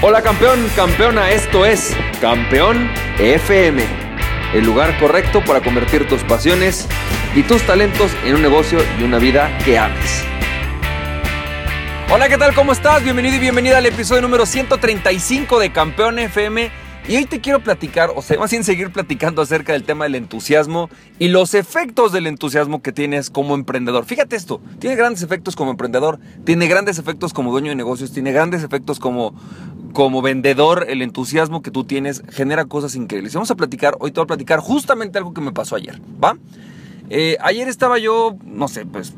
Hola campeón, campeona, esto es Campeón FM, el lugar correcto para convertir tus pasiones y tus talentos en un negocio y una vida que ames. Hola, ¿qué tal? ¿Cómo estás? Bienvenido y bienvenida al episodio número 135 de Campeón FM. Y hoy te quiero platicar, o sea, más bien seguir platicando acerca del tema del entusiasmo y los efectos del entusiasmo que tienes como emprendedor. Fíjate esto, tiene grandes efectos como emprendedor, tiene grandes efectos como dueño de negocios, tiene grandes efectos como, como vendedor. El entusiasmo que tú tienes genera cosas increíbles. Vamos a platicar, hoy te voy a platicar justamente algo que me pasó ayer, ¿va? Eh, ayer estaba yo, no sé, pues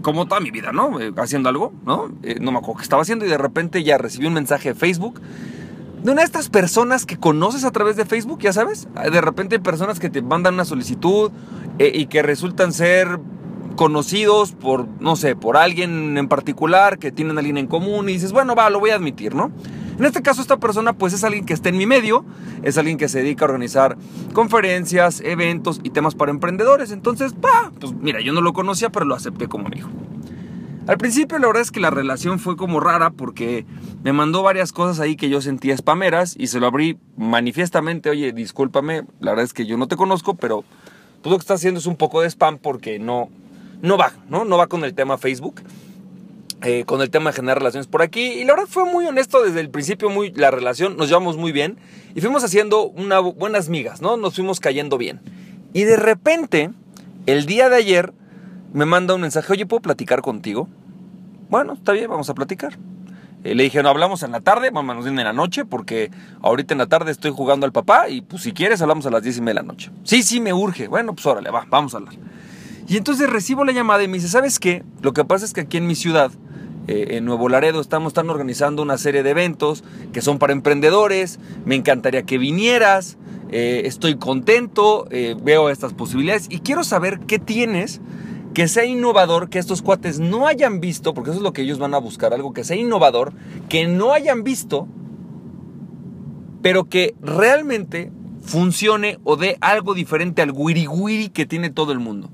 como toda mi vida, ¿no? Eh, haciendo algo, ¿no? Eh, no me acuerdo qué estaba haciendo y de repente ya recibí un mensaje de Facebook de una de estas personas que conoces a través de Facebook, ya sabes. De repente hay personas que te mandan una solicitud eh, y que resultan ser conocidos por, no sé, por alguien en particular, que tienen a alguien en común y dices, bueno, va, lo voy a admitir, ¿no? En este caso, esta persona pues es alguien que está en mi medio, es alguien que se dedica a organizar conferencias, eventos y temas para emprendedores. Entonces, va, pues mira, yo no lo conocía, pero lo acepté como amigo. Al principio la verdad es que la relación fue como rara porque me mandó varias cosas ahí que yo sentía spameras y se lo abrí manifiestamente, oye, discúlpame, la verdad es que yo no te conozco, pero tú lo que estás haciendo es un poco de spam porque no, no va, ¿no? No va con el tema Facebook. Eh, con el tema de generar relaciones por aquí y la verdad fue muy honesto desde el principio muy la relación nos llevamos muy bien y fuimos haciendo una, buenas migas no nos fuimos cayendo bien y de repente el día de ayer me manda un mensaje, oye, ¿puedo platicar contigo? Bueno, está bien, vamos a platicar. Eh, le dije, no hablamos en la tarde, vamos en la noche, porque ahorita en la tarde estoy jugando al papá y pues si quieres hablamos a las 10 y media de la noche. Sí, sí, me urge. Bueno, pues órale, va, vamos a hablar. Y entonces recibo la llamada y me dice, ¿sabes qué? Lo que pasa es que aquí en mi ciudad, eh, en Nuevo Laredo, estamos están organizando una serie de eventos que son para emprendedores. Me encantaría que vinieras. Eh, estoy contento, veo estas posibilidades y quiero saber qué tienes que sea innovador, que estos cuates no hayan visto, porque eso es lo que ellos van a buscar, algo que sea innovador, que no hayan visto, pero que realmente funcione o dé algo diferente al wiri que tiene todo el mundo.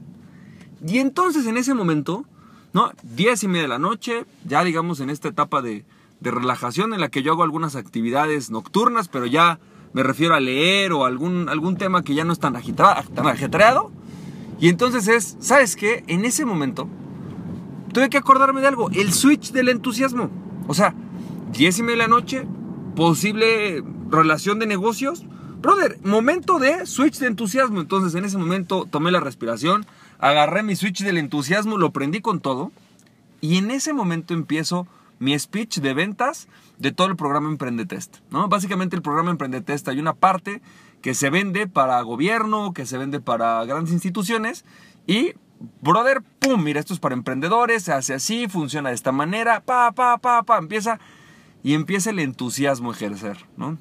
Y entonces en ese momento, ¿no? Diez y media de la noche, ya digamos en esta etapa de, de relajación en la que yo hago algunas actividades nocturnas, pero ya me refiero a leer o algún, algún tema que ya no es tan, tan ajetreado y entonces es, ¿sabes qué? En ese momento tuve que acordarme de algo, el switch del entusiasmo. O sea, 10 y media de la noche, posible relación de negocios. Brother, momento de switch de entusiasmo. Entonces en ese momento tomé la respiración, agarré mi switch del entusiasmo, lo prendí con todo. Y en ese momento empiezo mi speech de ventas de todo el programa Emprendetest. ¿no? Básicamente el programa Emprendetest hay una parte que se vende para gobierno, que se vende para grandes instituciones y, brother, pum, mira, esto es para emprendedores, se hace así, funciona de esta manera, pa, pa, pa, pa, empieza y empieza el entusiasmo a ejercer, ¿no?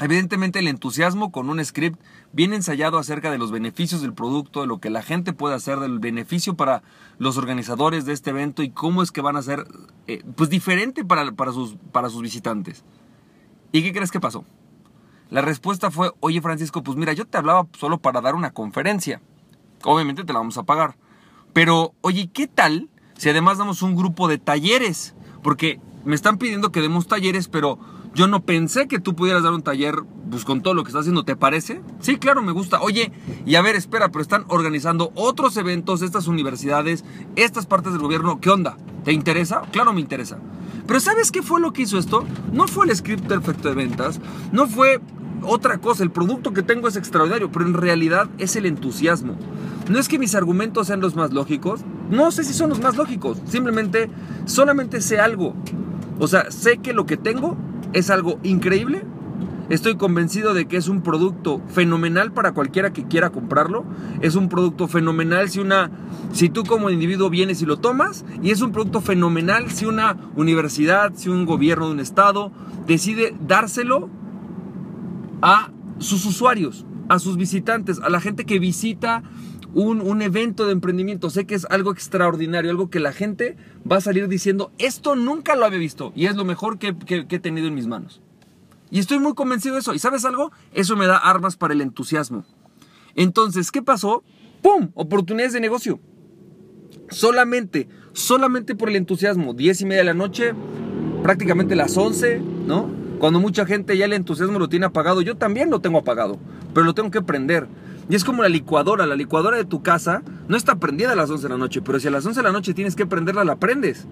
Evidentemente el entusiasmo con un script bien ensayado acerca de los beneficios del producto, de lo que la gente puede hacer, del beneficio para los organizadores de este evento y cómo es que van a ser eh, pues diferente para, para, sus, para sus visitantes. ¿Y qué crees que pasó? La respuesta fue, oye Francisco, pues mira, yo te hablaba solo para dar una conferencia. Obviamente te la vamos a pagar. Pero, oye, ¿qué tal si además damos un grupo de talleres? Porque me están pidiendo que demos talleres, pero yo no pensé que tú pudieras dar un taller pues, con todo lo que estás haciendo, ¿te parece? Sí, claro, me gusta. Oye, y a ver, espera, pero están organizando otros eventos, estas universidades, estas partes del gobierno, ¿qué onda? ¿Te interesa? Claro, me interesa. Pero ¿sabes qué fue lo que hizo esto? No fue el script perfecto de ventas, no fue otra cosa, el producto que tengo es extraordinario, pero en realidad es el entusiasmo. No es que mis argumentos sean los más lógicos, no sé si son los más lógicos, simplemente solamente sé algo. O sea, sé que lo que tengo es algo increíble, Estoy convencido de que es un producto fenomenal para cualquiera que quiera comprarlo. Es un producto fenomenal si una si tú como individuo vienes y lo tomas y es un producto fenomenal si una universidad, si un gobierno de un estado decide dárselo a sus usuarios, a sus visitantes, a la gente que visita un, evento de emprendimiento. Sé que es algo extraordinario, algo que la gente va a salir diciendo, esto nunca lo había visto y es lo mejor que he tenido en mis manos. Y estoy muy convencido de eso. ¿Y sabes algo? Eso me da armas para el entusiasmo. Entonces, ¿qué pasó? ¡Pum! Oportunidades de negocio. Solamente, solamente por el entusiasmo. Diez y media de la noche, prácticamente las 11, ¿no? Cuando mucha gente ya el entusiasmo lo tiene apagado, yo también lo tengo apagado, pero lo tengo que prender. Y es como la licuadora, la licuadora de tu casa no está prendida a las 11 de la noche, pero si a las 11 de la noche tienes que prenderla, la prendes.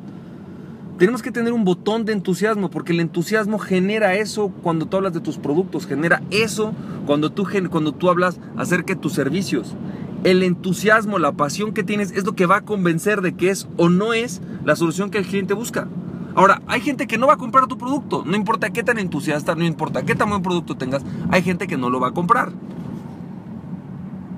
Tenemos que tener un botón de entusiasmo, porque el entusiasmo genera eso cuando tú hablas de tus productos, genera eso cuando tú, cuando tú hablas acerca de tus servicios. El entusiasmo, la pasión que tienes es lo que va a convencer de que es o no es la solución que el cliente busca. Ahora, hay gente que no va a comprar tu producto, no importa qué tan entusiasta, no importa qué tan buen producto tengas, hay gente que no lo va a comprar.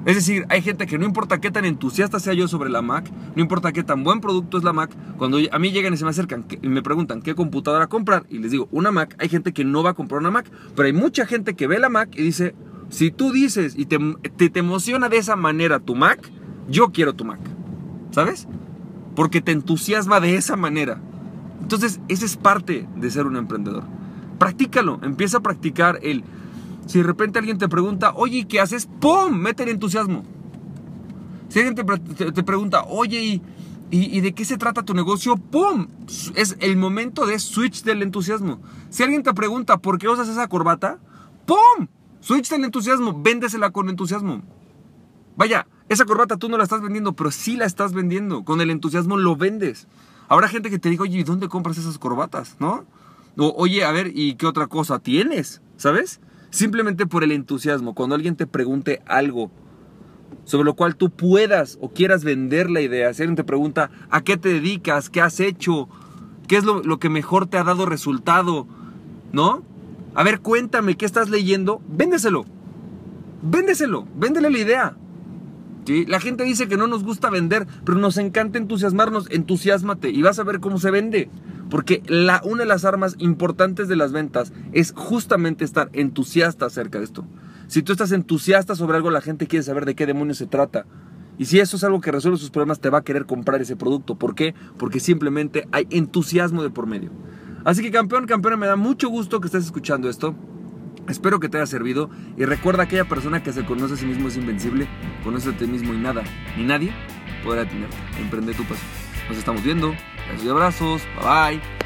Es decir, hay gente que no importa qué tan entusiasta sea yo sobre la Mac, no importa qué tan buen producto es la Mac, cuando a mí llegan y se me acercan y me preguntan qué computadora comprar y les digo una Mac, hay gente que no va a comprar una Mac, pero hay mucha gente que ve la Mac y dice, si tú dices y te, te, emociona de esa manera tu Mac, yo quiero tu Mac, ¿sabes? Porque te entusiasma de esa manera. Entonces, esa es parte de ser un emprendedor. Practícalo, empieza a practicar el si de repente alguien te pregunta, oye, ¿qué haces? ¡Pum! Mete el entusiasmo. Si alguien te, pregunta, oye, ¿y, de qué se trata tu negocio? ¡Pum! Es el momento de switch del entusiasmo. Si alguien te pregunta, ¿por qué usas esa corbata? ¡Pum! Switch del entusiasmo. Véndesela con entusiasmo. Vaya, esa corbata tú no la estás vendiendo, pero sí la estás vendiendo. Con el entusiasmo lo vendes. Habrá gente que te diga, oye, ¿y dónde compras esas corbatas? ¿No? O, oye, a ver, ¿y qué otra cosa tienes? ¿Sabes? Simplemente por el entusiasmo. Cuando alguien te pregunte algo sobre lo cual tú puedas o quieras vender la idea, si alguien te pregunta a qué te dedicas, qué has hecho, qué es lo, que mejor te ha dado resultado, ¿no? A ver, cuéntame qué estás leyendo, véndeselo. Véndeselo, véndele la idea. ¿Sí? La gente dice que no nos gusta vender, pero nos encanta entusiasmarnos. Entusiasmate y vas a ver cómo se vende. Porque la, una de las armas importantes de las ventas es justamente estar entusiasta acerca de esto. Si tú estás entusiasta sobre algo, la gente quiere saber de qué demonios se trata. Y si eso es algo que resuelve sus problemas, te va a querer comprar ese producto. ¿Por qué? Porque simplemente hay entusiasmo de por medio. Así que campeón, campeona, me da mucho gusto que estés escuchando esto. Espero que te haya servido y recuerda aquella persona que se conoce a sí mismo es invencible, conoce a ti mismo y nada, ni nadie podrá tenerte. Emprende tu paso. Nos estamos viendo. Besos y abrazos. Bye bye.